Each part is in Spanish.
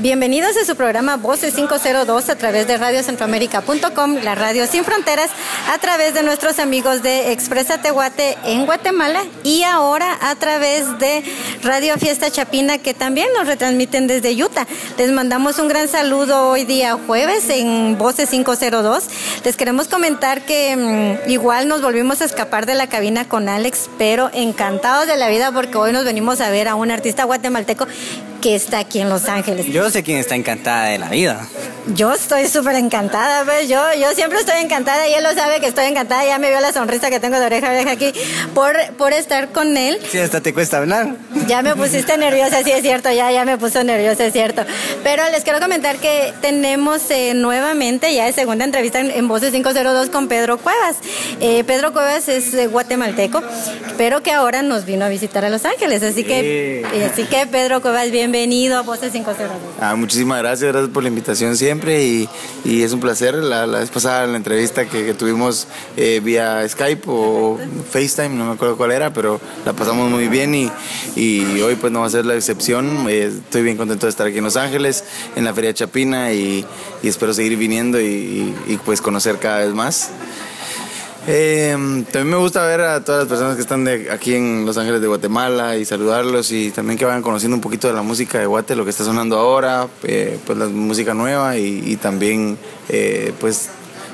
Bienvenidos a su programa Voces 502 a través de radiocentroamérica.com, la radio sin fronteras, a través de nuestros amigos de Expresa Tehuate en Guatemala y ahora a través de Radio Fiesta Chapina que también nos retransmiten desde Utah. Les mandamos un gran saludo hoy día jueves en Voces 502. Les queremos comentar que mm, igual nos volvimos a escapar de la cabina con Alex, pero encantados de la vida porque hoy nos venimos a ver a un artista guatemalteco que está aquí en Los Ángeles. Yo sé quién está encantada de la vida. Yo estoy súper encantada, pues yo, yo siempre estoy encantada y él lo sabe que estoy encantada, ya me vio la sonrisa que tengo de oreja a oreja aquí por, por estar con él. Sí, hasta te cuesta hablar. Ya me pusiste nerviosa, sí es cierto, ya, ya me puso nerviosa, es cierto. Pero les quiero comentar que tenemos eh, nuevamente ya de segunda entrevista en, Voces 502 con Pedro Cuevas. Eh, Pedro Cuevas es eh, guatemalteco, pero que ahora nos vino a visitar a Los Ángeles, así que, así que Pedro Cuevas, bien bienvenido a Voces 502. Ah, muchísimas gracias, gracias por la invitación siempre y, y es un placer. La, la, vez pasada la entrevista que, tuvimos eh, vía Skype o FaceTime, no me acuerdo cuál era, pero la pasamos muy bien y, y hoy pues no va a ser la excepción. Eh, estoy bien contento de estar aquí en Los Ángeles, en la Feria Chapina y, y espero seguir viniendo y, y pues conocer cada vez más. Eh, también me gusta ver a todas las personas que están de aquí en Los Ángeles de Guatemala y saludarlos y también que vayan conociendo un poquito de la música de Guate, lo que está sonando ahora, eh, pues la música nueva y, también eh, pues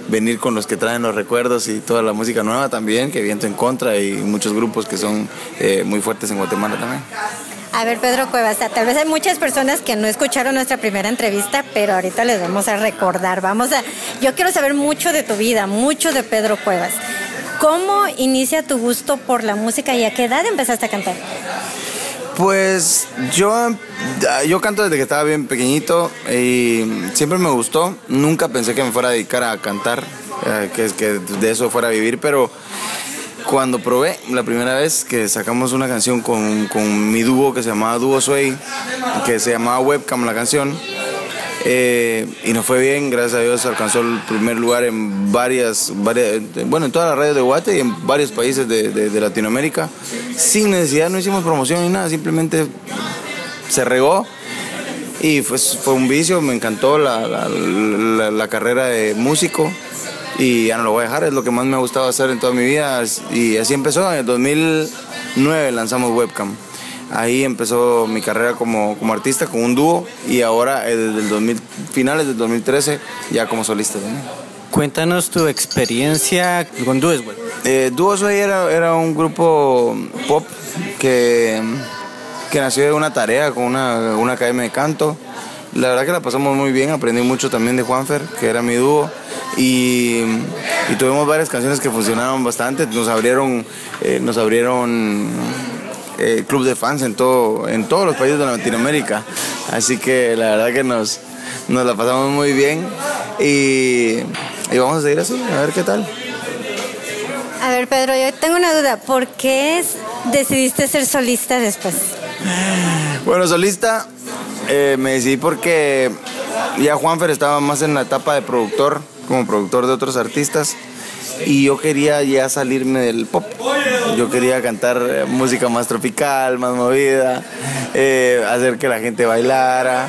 venir con los que traen los recuerdos y toda la música nueva también, que viento en contra y muchos grupos que son eh, muy fuertes en Guatemala también. A ver, Pedro Cuevas, tal vez hay muchas personas que no escucharon nuestra primera entrevista, pero ahorita les vamos a recordar. Vamos a, yo quiero saber mucho de tu vida, mucho de Pedro Cuevas. ¿Cómo inicia tu gusto por la música y a qué edad empezaste a cantar? Pues yo, yo canto desde que estaba bien pequeñito y siempre me gustó. Nunca pensé que me fuera a dedicar a cantar, eh, que, que de eso fuera a vivir, pero cuando probé la primera vez que sacamos una canción con, con mi dúo que se llamaba Dúo Sway, que se llamaba Webcam la canción, eh, y nos fue bien, gracias a Dios alcanzó el primer lugar en varias, varias bueno, en todas las redes de Guate y en varios países de, Latinoamérica, sin necesidad, no hicimos promoción ni nada, simplemente se regó y fue, fue un vicio, me encantó la, la carrera de músico y ya no lo voy a dejar, es lo que más me ha gustado hacer en toda mi vida y así empezó, en el 2009 lanzamos Webcam. Ahí empezó mi carrera como, como artista con un dúo y ahora desde el 2000, finales del 2013 ya como solista también. Cuéntanos tu experiencia con Dúo eh, Dúo era, era un grupo pop que, que nació de una tarea con una, una academia de canto. La verdad que la pasamos muy bien, aprendí mucho también de Juanfer, que era mi dúo. Y, tuvimos varias canciones que funcionaron bastante. Nos abrieron, eh, nos abrieron eh, club de fans en, todo, en todos los países de Latinoamérica. Así que la verdad que nos, nos la pasamos muy bien y, y vamos a seguir así, a ver qué tal. A ver, Pedro, yo tengo una duda. ¿Por qué decidiste ser solista después? Bueno, solista eh, me decidí porque ya Juanfer estaba más en la etapa de productor como productor de otros artistas y yo quería ya salirme del pop. Yo quería cantar eh, música más tropical, más movida, eh, hacer que la gente bailara,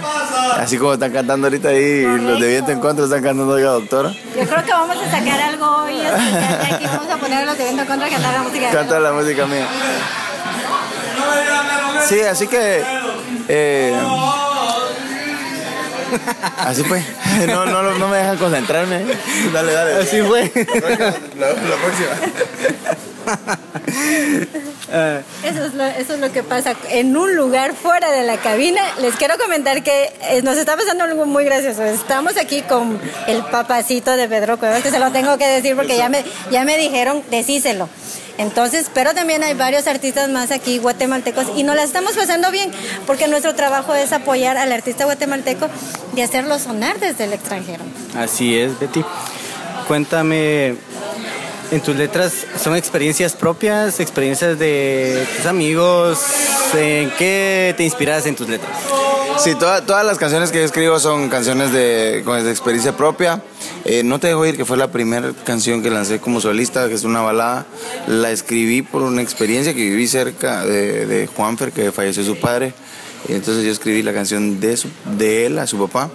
así como están cantando ahorita ahí, los de Viento en Contra están cantando Oiga Doctora. Yo creo que vamos a sacar algo hoy, aquí vamos a poner los de Viento en Contra a cantar la música. Canta la música mía. Sí, así que... Eh, Así fue. No, no, no me dejan concentrarme. Dale, dale. Así fue. La, próxima. Eso es, lo, eso es lo que pasa en un lugar fuera de la cabina. Les quiero comentar que eh, nos está pasando algo muy gracioso. Estamos aquí con el papacito de Pedro Cuevas, que se lo tengo que decir porque ya me, ya me dijeron, decíselo. Entonces, pero también hay varios artistas más aquí guatemaltecos y nos la estamos pasando bien porque nuestro trabajo es apoyar al artista guatemalteco y hacerlo sonar desde el extranjero. Así es, Betty. Cuéntame, en tus letras son experiencias propias, experiencias de tus amigos, ¿en qué te inspiras en tus letras? Sí, todas las canciones que yo escribo son canciones de, con experiencia propia. Eh, no te dejo ir, que fue la primera canción que lancé como solista, que es una balada. La escribí por una experiencia que viví cerca de, de Juanfer, que falleció su padre. Y entonces yo escribí la canción de, su, de él a su papá.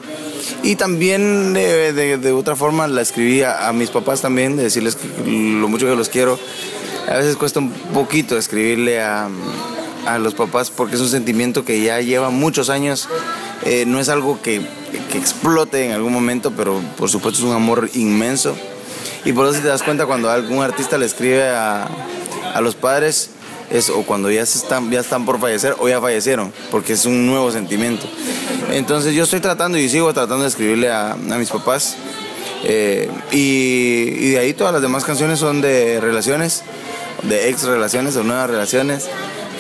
Y también de, de, de otra forma la escribí a, mis papás también, de decirles lo mucho que los quiero. A veces cuesta un poquito escribirle a, a los papás porque es un sentimiento que ya lleva muchos años. Eh, no es algo que, que, explote en algún momento, pero por supuesto es un amor inmenso. Y por eso si te das cuenta cuando algún artista le escribe a, a los padres, es o cuando ya, están, ya están por fallecer o ya fallecieron, porque es un nuevo sentimiento. Entonces yo estoy tratando y sigo tratando de escribirle a, a mis papás. Eh, y, y, de ahí todas las demás canciones son de relaciones, de ex relaciones o nuevas relaciones,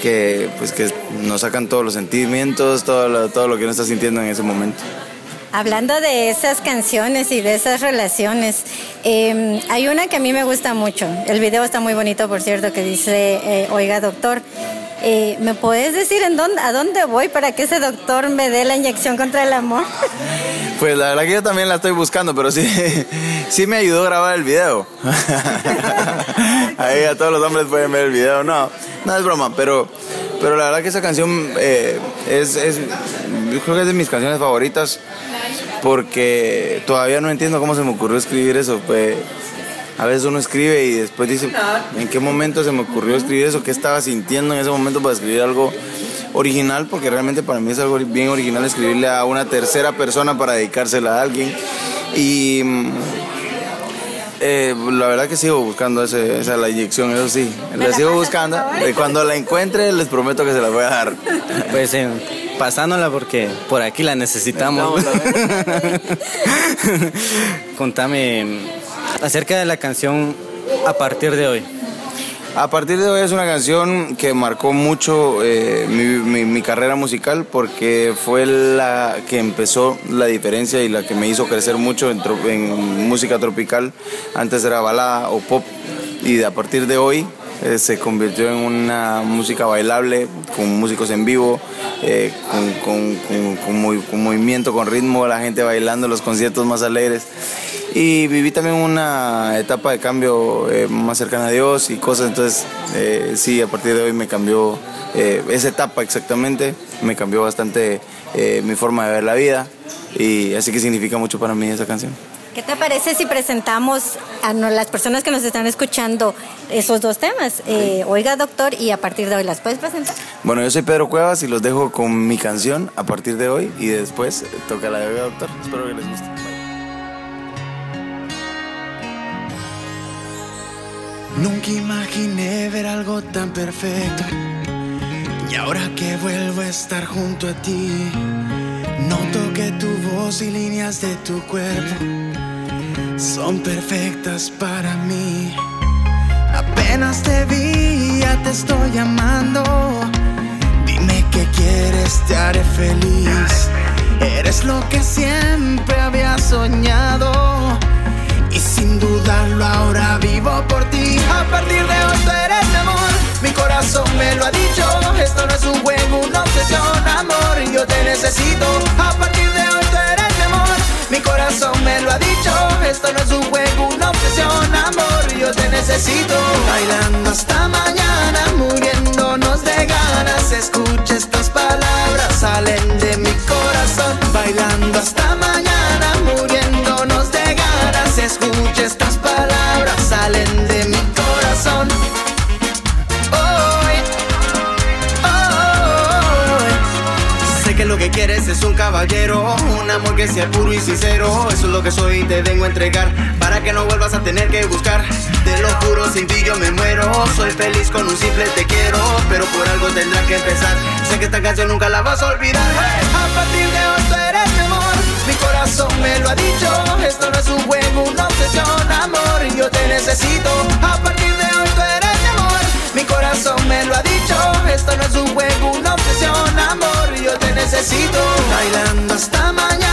que, pues, que nos sacan todos los sentimientos, todo lo, todo lo que uno está sintiendo en ese momento. Hablando de esas canciones y de esas relaciones, eh, hay una que a mí me gusta mucho. El video está muy bonito, por cierto, que dice, eh, oiga doctor, eh, ¿me puedes decir en dónde, a dónde voy para que ese doctor me dé la inyección contra el amor? Pues la verdad que yo también la estoy buscando, pero sí, sí me ayudó a grabar el video. Ahí a todos los hombres pueden ver el video. No, no es broma, pero, pero la verdad que esa canción eh, es, es, yo creo que es de mis canciones favoritas porque todavía no entiendo cómo se me ocurrió escribir eso. Pues, a veces uno escribe y después dice, ¿en qué momento se me ocurrió escribir eso? ¿Qué estaba sintiendo en ese momento para escribir algo original? Porque realmente para mí es algo bien original escribirle a una tercera persona para dedicársela a alguien. Y eh, la verdad que sigo buscando ese, esa la inyección, eso sí. La sigo buscando. Y cuando la encuentre les prometo que se la voy a dar. Pues eh, pasándola porque por aquí la necesitamos. Contame acerca de la canción a partir de hoy. A partir de hoy es una canción que marcó mucho eh, mi, mi, mi, carrera musical porque fue la que empezó la diferencia y la que me hizo crecer mucho en, en música tropical. Antes era balada o pop y a partir de hoy eh, se convirtió en una música bailable, con músicos en vivo, eh, con, con, con, movimiento, con ritmo, la gente bailando, los conciertos más alegres. Y viví también una etapa de cambio eh, más cercana a Dios y cosas, entonces sí, a partir de hoy me cambió esa etapa exactamente, me cambió bastante mi forma de ver la vida y así que significa mucho para mí esa canción. ¿Qué te parece si presentamos a las personas que nos están escuchando esos dos temas? Eh, oiga, doctor, y a partir de hoy, ¿las puedes presentar? Bueno, yo soy Pedro Cuevas y los dejo con mi canción a partir de hoy y después toca la de Oiga, doctor. Espero que les guste. Nunca imaginé ver algo tan perfecto. Y ahora que vuelvo a estar junto a ti, noto que tu voz y líneas de tu cuerpo son perfectas para mí. Apenas te vi, ya te estoy llamando. Dime qué quieres, te haré feliz. Eres lo que siempre había soñado. Y sin dudarlo ahora vivo por ti. A partir de hoy tú eres amor. Mi corazón me lo ha dicho. Esto no es un juego, una obsesión, amor. Yo te necesito. A partir de hoy tú eres mi corazón me lo ha dicho. Esto no es un juego, una obsesión, amor. Yo te necesito. Bailando hasta mañana, muriéndonos de ganas. Escucha estas palabras, salen de mi corazón. Bailando hasta mañana, muriéndonos de ganas. Escucha estas quieres es un caballero, un amor que sea puro y sincero. Eso es lo que soy y te vengo a entregar para que no vuelvas a tener que buscar. Te lo juro, sin ti yo me muero. Soy feliz con un simple te quiero, pero por algo tendrá que empezar. Sé que esta canción nunca la vas a olvidar. A partir de hoy tú eres mi amor, mi corazón me lo ha dicho. Esto no es un juego, una obsesión, amor, yo te necesito. A partir de hoy tú eres mi amor, mi corazón me lo ha dicho. Necesito. Bailando hasta mañana,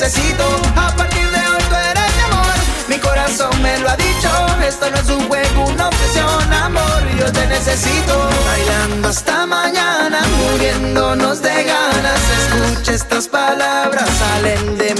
necesito. A partir de hoy tú eres mi amor. Mi corazón me lo ha dicho. Esto no es un juego, una obsesión, amor. Yo te necesito. Bailando hasta mañana, muriéndonos de ganas. Escucha estas palabras, salen de mi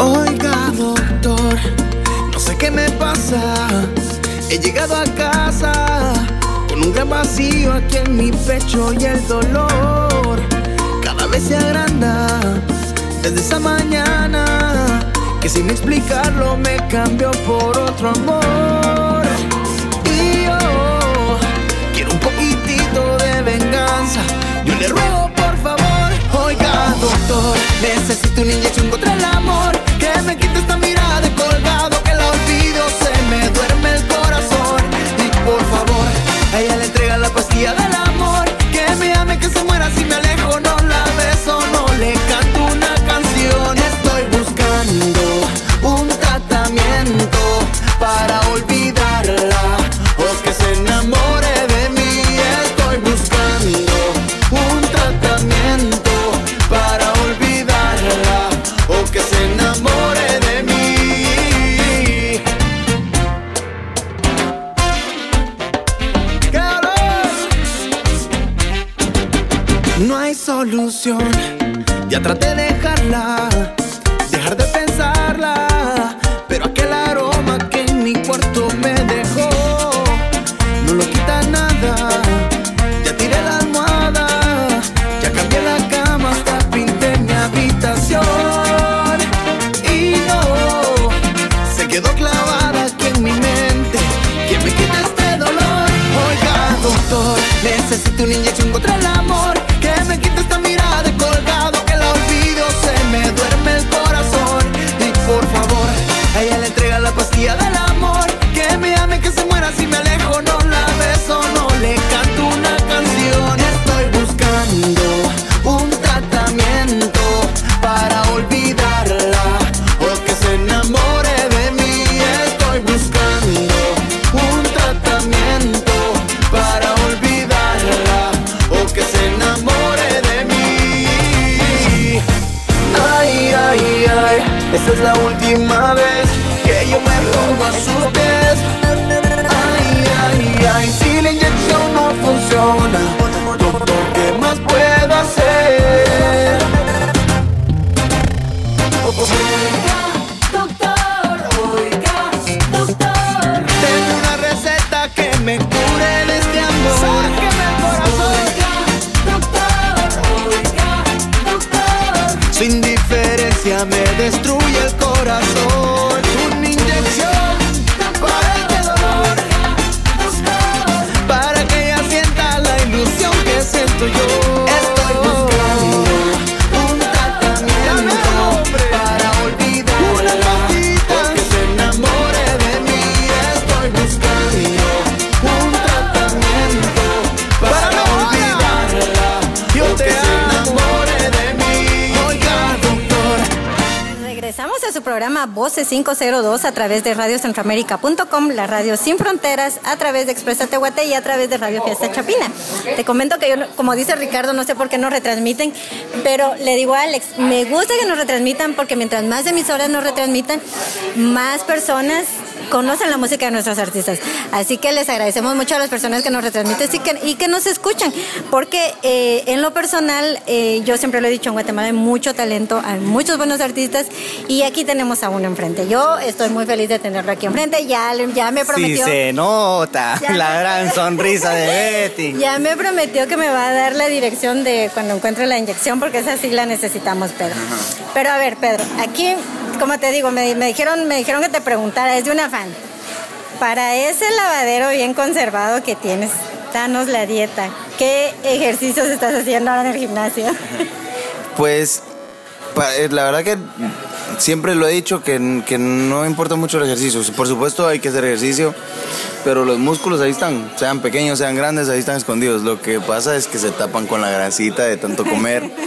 Oiga, doctor, no sé qué me pasa. He llegado a casa con un gran vacío aquí en mi pecho y el dolor cada vez se agranda. Desde esa mañana que sin explicarlo me cambió por otro amor Yo le ruego, por favor, oiga, doctor, necesito una inyección contra el amor. Que me quite esta mirada de colgado, que la olvido, se me duerme el corazón. Y por favor, a ella le entrega la pastilla del amor. Que me ame, que se muera si me alejo, no. quedó clavada aquí en mi mente. Que me quita este dolor. Oiga, doctor, necesito una inyección 502 a través de radiocentroamérica.com, la radio sin fronteras, a través de Expresa Tehuate y a través de Radio Fiesta Chapina. Te comento que yo, como dice Ricardo, no sé por qué no retransmiten, pero le digo a Alex, me gusta que nos retransmitan porque mientras más emisoras nos retransmitan, más personas conocen la música de nuestros artistas. Así que les agradecemos mucho a las personas que nos retransmiten y que, y que nos escuchan, porque eh, en lo personal, eh, yo siempre lo he dicho, en Guatemala hay mucho talento, hay muchos buenos artistas y aquí tenemos a uno enfrente. Yo estoy muy feliz de tenerlo aquí enfrente, ya, ya me prometió... Sí se nota la gran sonrisa de Betty. Ya me prometió que me va a dar la dirección de cuando encuentre la inyección, porque esa sí la necesitamos, Pedro. Pero a ver, Pedro, aquí como te digo, me, dijeron, me dijeron que te preguntara, es de una fan. Para ese lavadero bien conservado que tienes, danos la dieta. ¿Qué ejercicios estás haciendo ahora en el gimnasio? Pues eh, la verdad que siempre lo he dicho que, no importa mucho el ejercicio. Por supuesto hay que hacer ejercicio, pero los músculos ahí están, sean pequeños, sean grandes, ahí están escondidos. Lo que pasa es que se tapan con la grasita de tanto comer.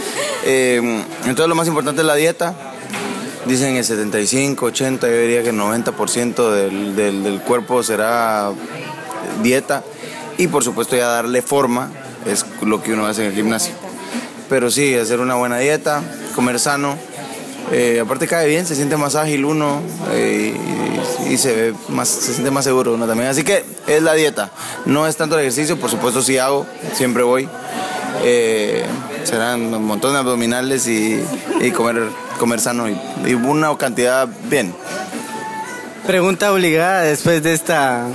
Eh, entonces lo más importante es la dieta dicen el 75, 80, yo diría que el 90% del, del, cuerpo será dieta y por supuesto ya darle forma es lo que uno hace en el gimnasio. Pero sí, hacer una buena dieta, comer sano, eh, aparte cae bien, se siente más ágil uno eh, y, se ve más, se siente más seguro uno también. Así que es la dieta, no es tanto el ejercicio, por supuesto sí hago, siempre voy. Eh, serán un montón de abdominales y, comer, comer sano y, y, una cantidad bien. Pregunta obligada después de esta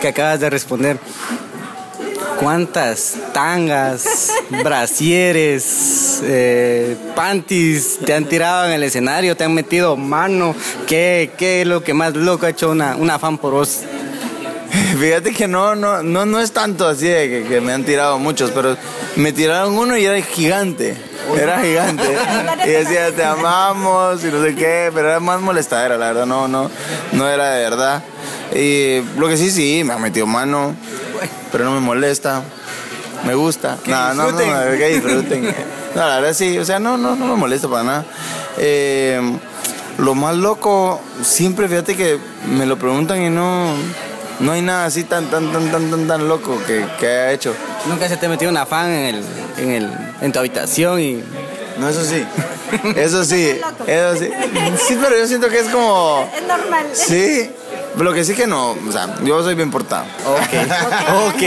que acabas de responder. ¿Cuántas tangas, brasieres, eh, panties te han tirado en el escenario? ¿Te han metido mano? ¿Qué, qué es lo que más loco ha hecho una, una fan por vos? Fíjate que no, no, no, no es tanto así de que, me han tirado muchos, pero me tiraron uno y era gigante. Era gigante. y decía, te amamos y no sé qué, pero era más molestadera, la verdad, no, no, no era de verdad. Y lo que sí, sí, me ha metido mano, pero no me molesta. Me gusta. no, no, no, que disfruten. No, la verdad sí, o sea, no, no, no me molesta para nada. Eh, lo más loco, siempre fíjate que me lo preguntan y no no hay nada así tan, tan, tan, tan, tan, tan loco que, que haya hecho. ¿Nunca se te metió una fan en, el, en, el, en tu habitación y...? No, eso sí. Eso sí. Eso sí. Sí, pero yo siento que es como... Es normal. Sí. Lo que sí que no, o sea, yo soy bien portado. Ok. ok.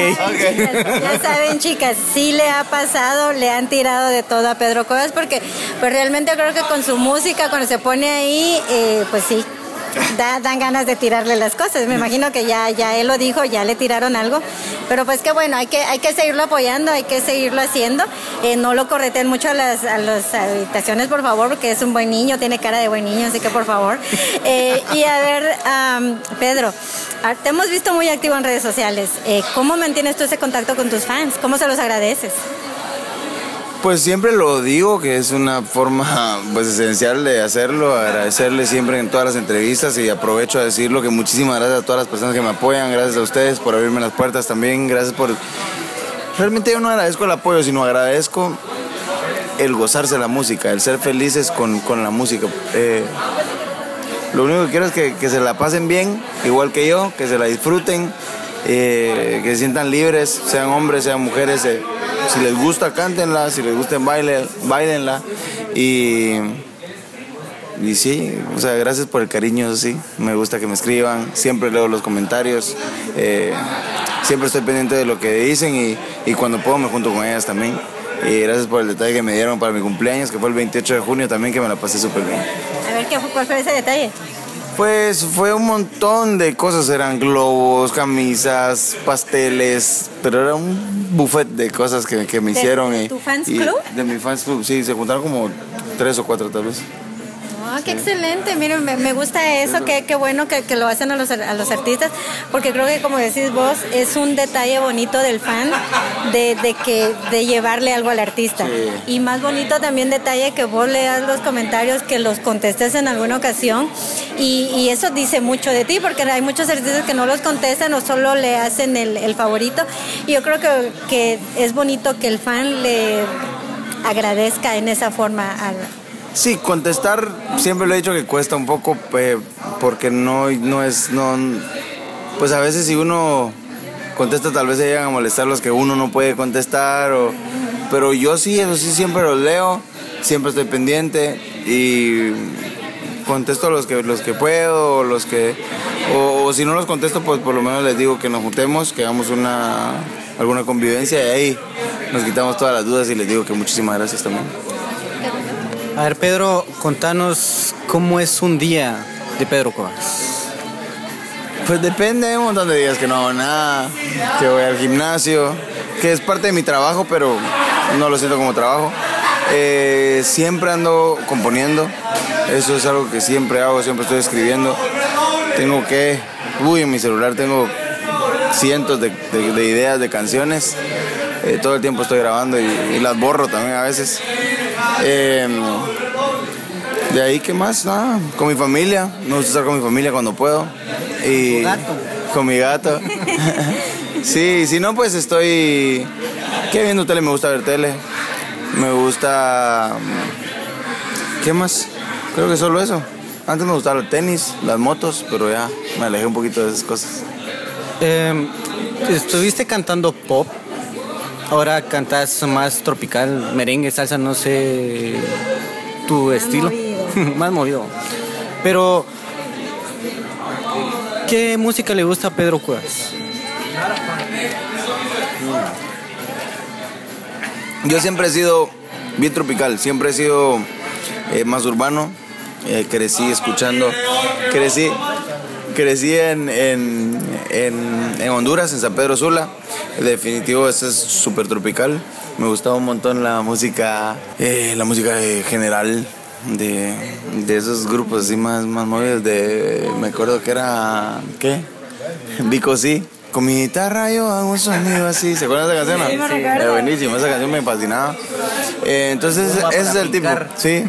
Ya saben, chicas, sí le ha pasado, le han tirado de todo a Pedro Cuevas porque pues realmente creo que con su música, cuando se pone ahí, eh, pues sí, dan ganas de tirarle las cosas. Me imagino que ya, ya él lo dijo, ya le tiraron algo. Pero pues que bueno, hay que, hay que seguirlo apoyando, hay que seguirlo haciendo. Eh, no lo correten mucho a las, a las habitaciones, por favor, porque es un buen niño, tiene cara de buen niño, así que por favor. Eh, y a ver, Pedro, ah, te hemos visto muy activo en redes sociales. Eh, ¿Cómo mantienes tú ese contacto con tus fans? ¿Cómo se los agradeces? Pues siempre lo digo, que es una forma pues esencial de hacerlo, agradecerle siempre en todas las entrevistas y aprovecho a decirlo que muchísimas gracias a todas las personas que me apoyan, gracias a ustedes por abrirme las puertas también, gracias por... Realmente yo no agradezco el apoyo, sino agradezco el gozarse la música, el ser felices con, la música. Eh, lo único que quiero es que, se la pasen bien, igual que yo, que se la disfruten, eh, que se sientan libres, sean hombres, sean mujeres. Eh, si les gusta, cántenla, si les gusta, baile, bailenla. Y, y sí, o sea, gracias por el cariño, sí. Me gusta que me escriban, siempre leo los comentarios. Eh, siempre estoy pendiente de lo que dicen y, y cuando puedo me junto con ellas también. Y gracias por el detalle que me dieron para mi cumpleaños, que fue el 28 de junio también, que me la pasé súper bien. A ver, ¿qué, ¿cuál fue ese detalle? Pues fue un montón de cosas, eran globos, camisas, pasteles, pero era un buffet de cosas que, que me hicieron. ¿De tu fans club? De mi fans club, sí, se juntaron como tres o cuatro tal vez. Ah, qué excelente. Miren, me, gusta eso, qué, qué bueno que, lo hacen a los, a los artistas, porque creo que como decís vos, es un detalle bonito del fan de, de que, de llevarle algo al artista. Y más bonito también detalle que vos leas los comentarios, que los contestes en alguna ocasión. Y, y eso dice mucho de ti, porque hay muchos artistas que no los contestan o solo le hacen el, el favorito. Y yo creo que, que es bonito que el fan le agradezca en esa forma al Sí, contestar siempre lo he dicho que cuesta un poco eh, porque no, no es, no, pues a veces si uno contesta tal vez se llegan a molestar los que uno no puede contestar, o, pero yo sí, eso sí siempre los leo, siempre estoy pendiente y contesto los que, los que puedo, los que, o, si no los contesto, pues por lo menos les digo que nos juntemos, que hagamos una, alguna convivencia y ahí nos quitamos todas las dudas y les digo que muchísimas gracias también. A ver, Pedro, contanos cómo es un día de Pedro Cuevas. Pues depende, hay un montón de días que no hago nada, que voy al gimnasio, que es parte de mi trabajo, pero no lo siento como trabajo. Eh, siempre ando componiendo, eso es algo que siempre hago, siempre estoy escribiendo. Tengo que, uy, en mi celular tengo cientos de, ideas de canciones. Eh, todo el tiempo estoy grabando y, las borro también a veces. Em, de ahí, ¿qué más? Nada, con mi familia. Me gusta estar con mi familia cuando puedo. Y con mi gato. sí, si no, pues estoy. ¿Qué viendo tele? Me gusta ver tele. Me gusta. ¿Qué más? Creo que solo eso. Antes me gustaba el tenis, las motos, pero ya me alejé un poquito de esas cosas. Em, estuviste cantando pop, ahora cantas más tropical, merengue, salsa, no sé tu estilo. más movido. Pero, ¿qué música le gusta a Pedro Cuevas? Yo siempre he sido bien tropical, siempre he sido eh, más urbano. Eh, crecí escuchando, crecí, crecí en, en, en, Honduras, en San Pedro Sula. Definitivo, ese es súper tropical. Me gustaba un montón la música, eh, la música general de, de, esos grupos así más, más. De, me acuerdo que era, ¿qué? Vico sí. Con mi guitarra yo hago un sonido así. ¿Se acuerdan de esa canción? Sí, sí. buenísimo, esa canción me fascinaba. Eh, entonces, ese es el tipo. Sí.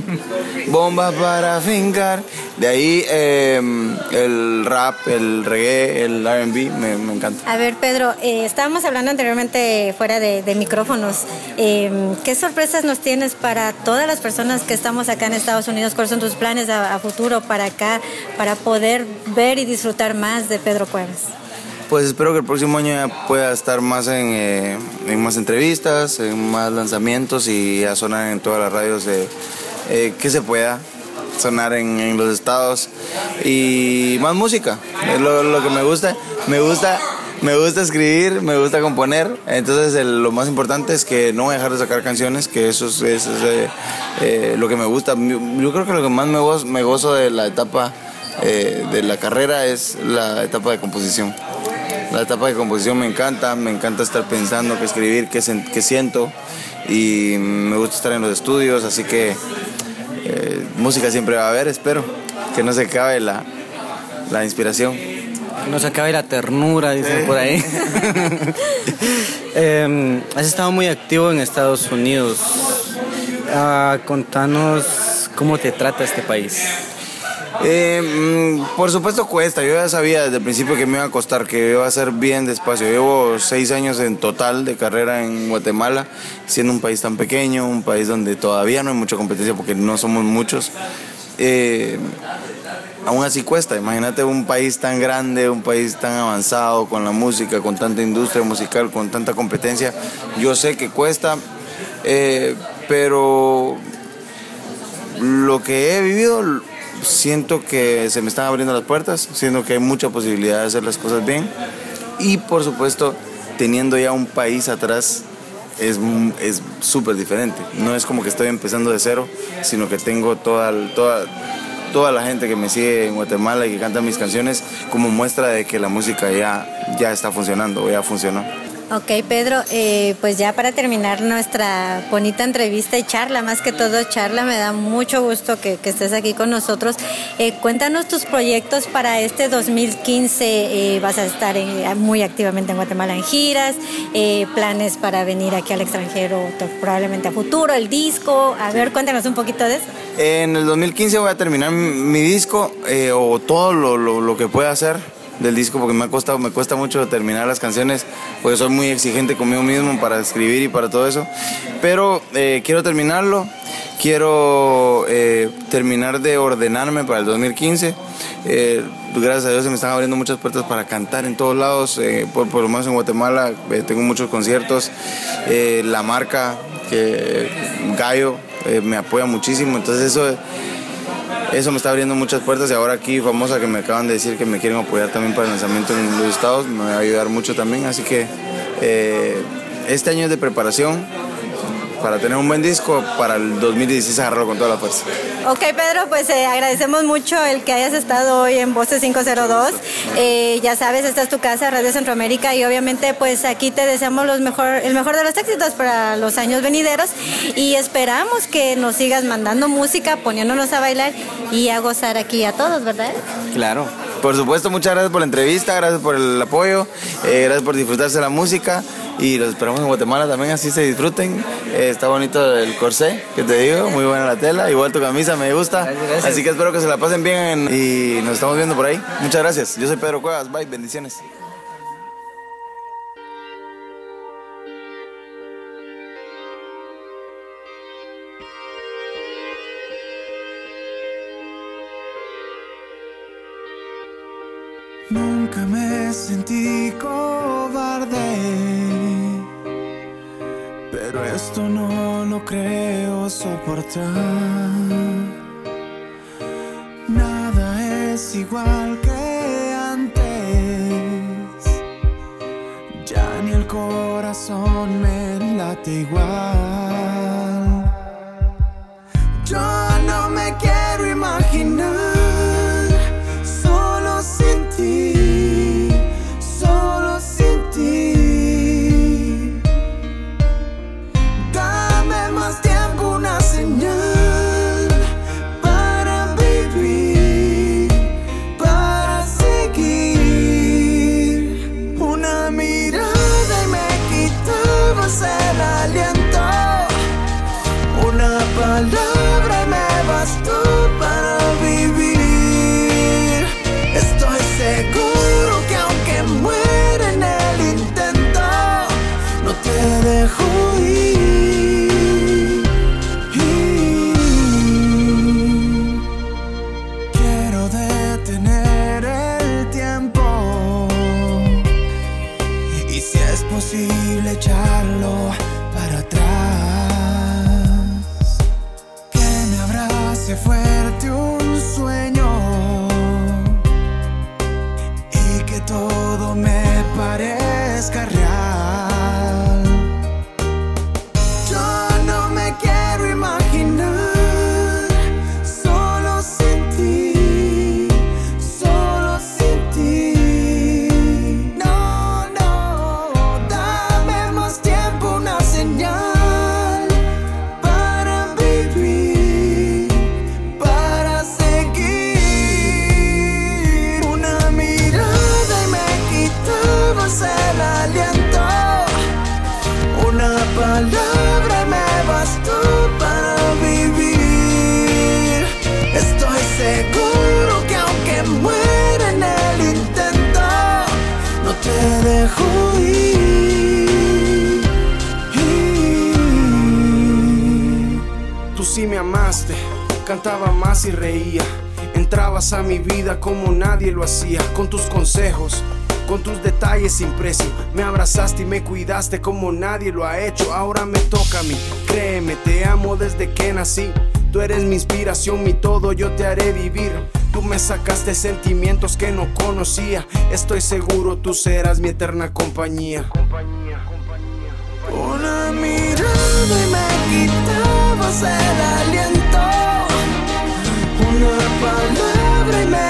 Bomba para fincar. De ahí em, el rap, el reggae, el RB, me, me, encanta. A ver, Pedro, eh, estábamos hablando anteriormente fuera de, micrófonos. Em, ¿Qué sorpresas nos tienes para todas las personas que estamos acá en Estados Unidos? ¿Cuáles son tus planes a futuro para acá, para poder ver y disfrutar más de Pedro Cuevas? Pues espero que el próximo año pueda estar más eh, en, más entrevistas, en más lanzamientos y a sonar en todas las radios eh, que se pueda sonar en, los estados y más música, es lo, que me gusta. Me gusta me gusta escribir, me gusta componer, entonces lo más importante es que no voy a dejar de sacar canciones, que eso es, eh, lo que me gusta. Yo creo que lo que más me gozo de la etapa de la carrera es la etapa de composición. La etapa de composición me encanta, me encanta estar pensando, qué escribir, qué, qué siento y me gusta estar en los estudios, así que eh, música siempre va a haber, espero, que no se acabe la, inspiración. Que no se acabe la ternura, dicen por ahí. Em, has estado muy activo en Estados Unidos. Ah, contanos cómo te trata este país. Eh, mm, por supuesto cuesta, yo ya sabía desde el principio que me iba a costar, que iba a ser bien despacio. Llevo seis años en total de carrera en Guatemala, siendo un país tan pequeño, un país donde todavía no hay mucha competencia porque no somos muchos. Eh, aún así cuesta, imagínate un país tan grande, un país tan avanzado con la música, con tanta industria musical, con tanta competencia. Yo sé que cuesta, eh, pero lo que he vivido siento que se me están abriendo las puertas, siento que hay mucha posibilidad de hacer las cosas bien y por supuesto teniendo ya un país atrás es súper diferente. No es como que estoy empezando de cero, sino que tengo toda, toda, toda la gente que me sigue en Guatemala y que canta mis canciones como muestra de que la música ya, ya está funcionando ya funcionó. Ok, Pedro, eh, pues ya para terminar nuestra bonita entrevista y charla, más que todo charla, me da mucho gusto que, estés aquí con nosotros. Eh, cuéntanos tus proyectos para este 2015. Eh, vas a estar muy activamente en Guatemala en giras, planes para venir aquí al extranjero probablemente a futuro, el disco. A ver, cuéntanos un poquito de eso. En el 2015 voy a terminar mi disco o todo lo, lo que pueda hacer del disco porque me ha costado, me cuesta mucho terminar las canciones, porque soy muy exigente conmigo mismo para escribir y para todo eso. Pero eh, quiero terminarlo. quiero eh, terminar de ordenarme para el 2015. Eh, gracias a Dios se me están abriendo muchas puertas para cantar en todos lados, eh, por, por, lo menos en Guatemala tengo muchos conciertos. la marca, que Gallo, me apoya muchísimo, entonces eso eso me está abriendo muchas puertas y ahora aquí famosa que me acaban de decir que me quieren apoyar también para el lanzamiento en los estados, me va a ayudar mucho también, así que este año es de preparación, para tener un buen disco para el 2016 agarrarlo con toda la fuerza. Ok, Pedro, pues eh, agradecemos mucho el que hayas estado hoy en Voces 502. Eh, ya sabes, esta es tu casa, Radio Centroamérica, y obviamente pues aquí te deseamos los mejor, el mejor de los éxitos para los años venideros y esperamos que nos sigas mandando música, poniéndonos a bailar y a gozar aquí a todos, ¿verdad? Claro. Por supuesto, muchas gracias por la entrevista, gracias por el apoyo, eh, gracias por disfrutarse la música y los esperamos en Guatemala también, así se disfruten. Eh, está bonito el corsé, que te digo, muy buena la tela, igual tu camisa me gusta, así que espero que se la pasen bien y nos estamos viendo por ahí. Muchas gracias, yo soy Pedro Cuevas, bye, bendiciones. Me sentí cobarde, pero esto no lo creo soportar. Nada es igual que antes, ya ni el corazón me late igual. Reía. Entrabas a mi vida como nadie lo hacía, con tus consejos, con tus detalles sin precio. Me abrazaste y me cuidaste como nadie lo ha hecho. Ahora me toca a mí, créeme, te amo desde que nací. Tú eres mi inspiración, mi todo, yo te haré vivir. Tú me sacaste sentimientos que no conocía. Estoy seguro tú serás mi eterna compañía. compañía, compañía. Una mirada y me quitabas el aliento una palabra y me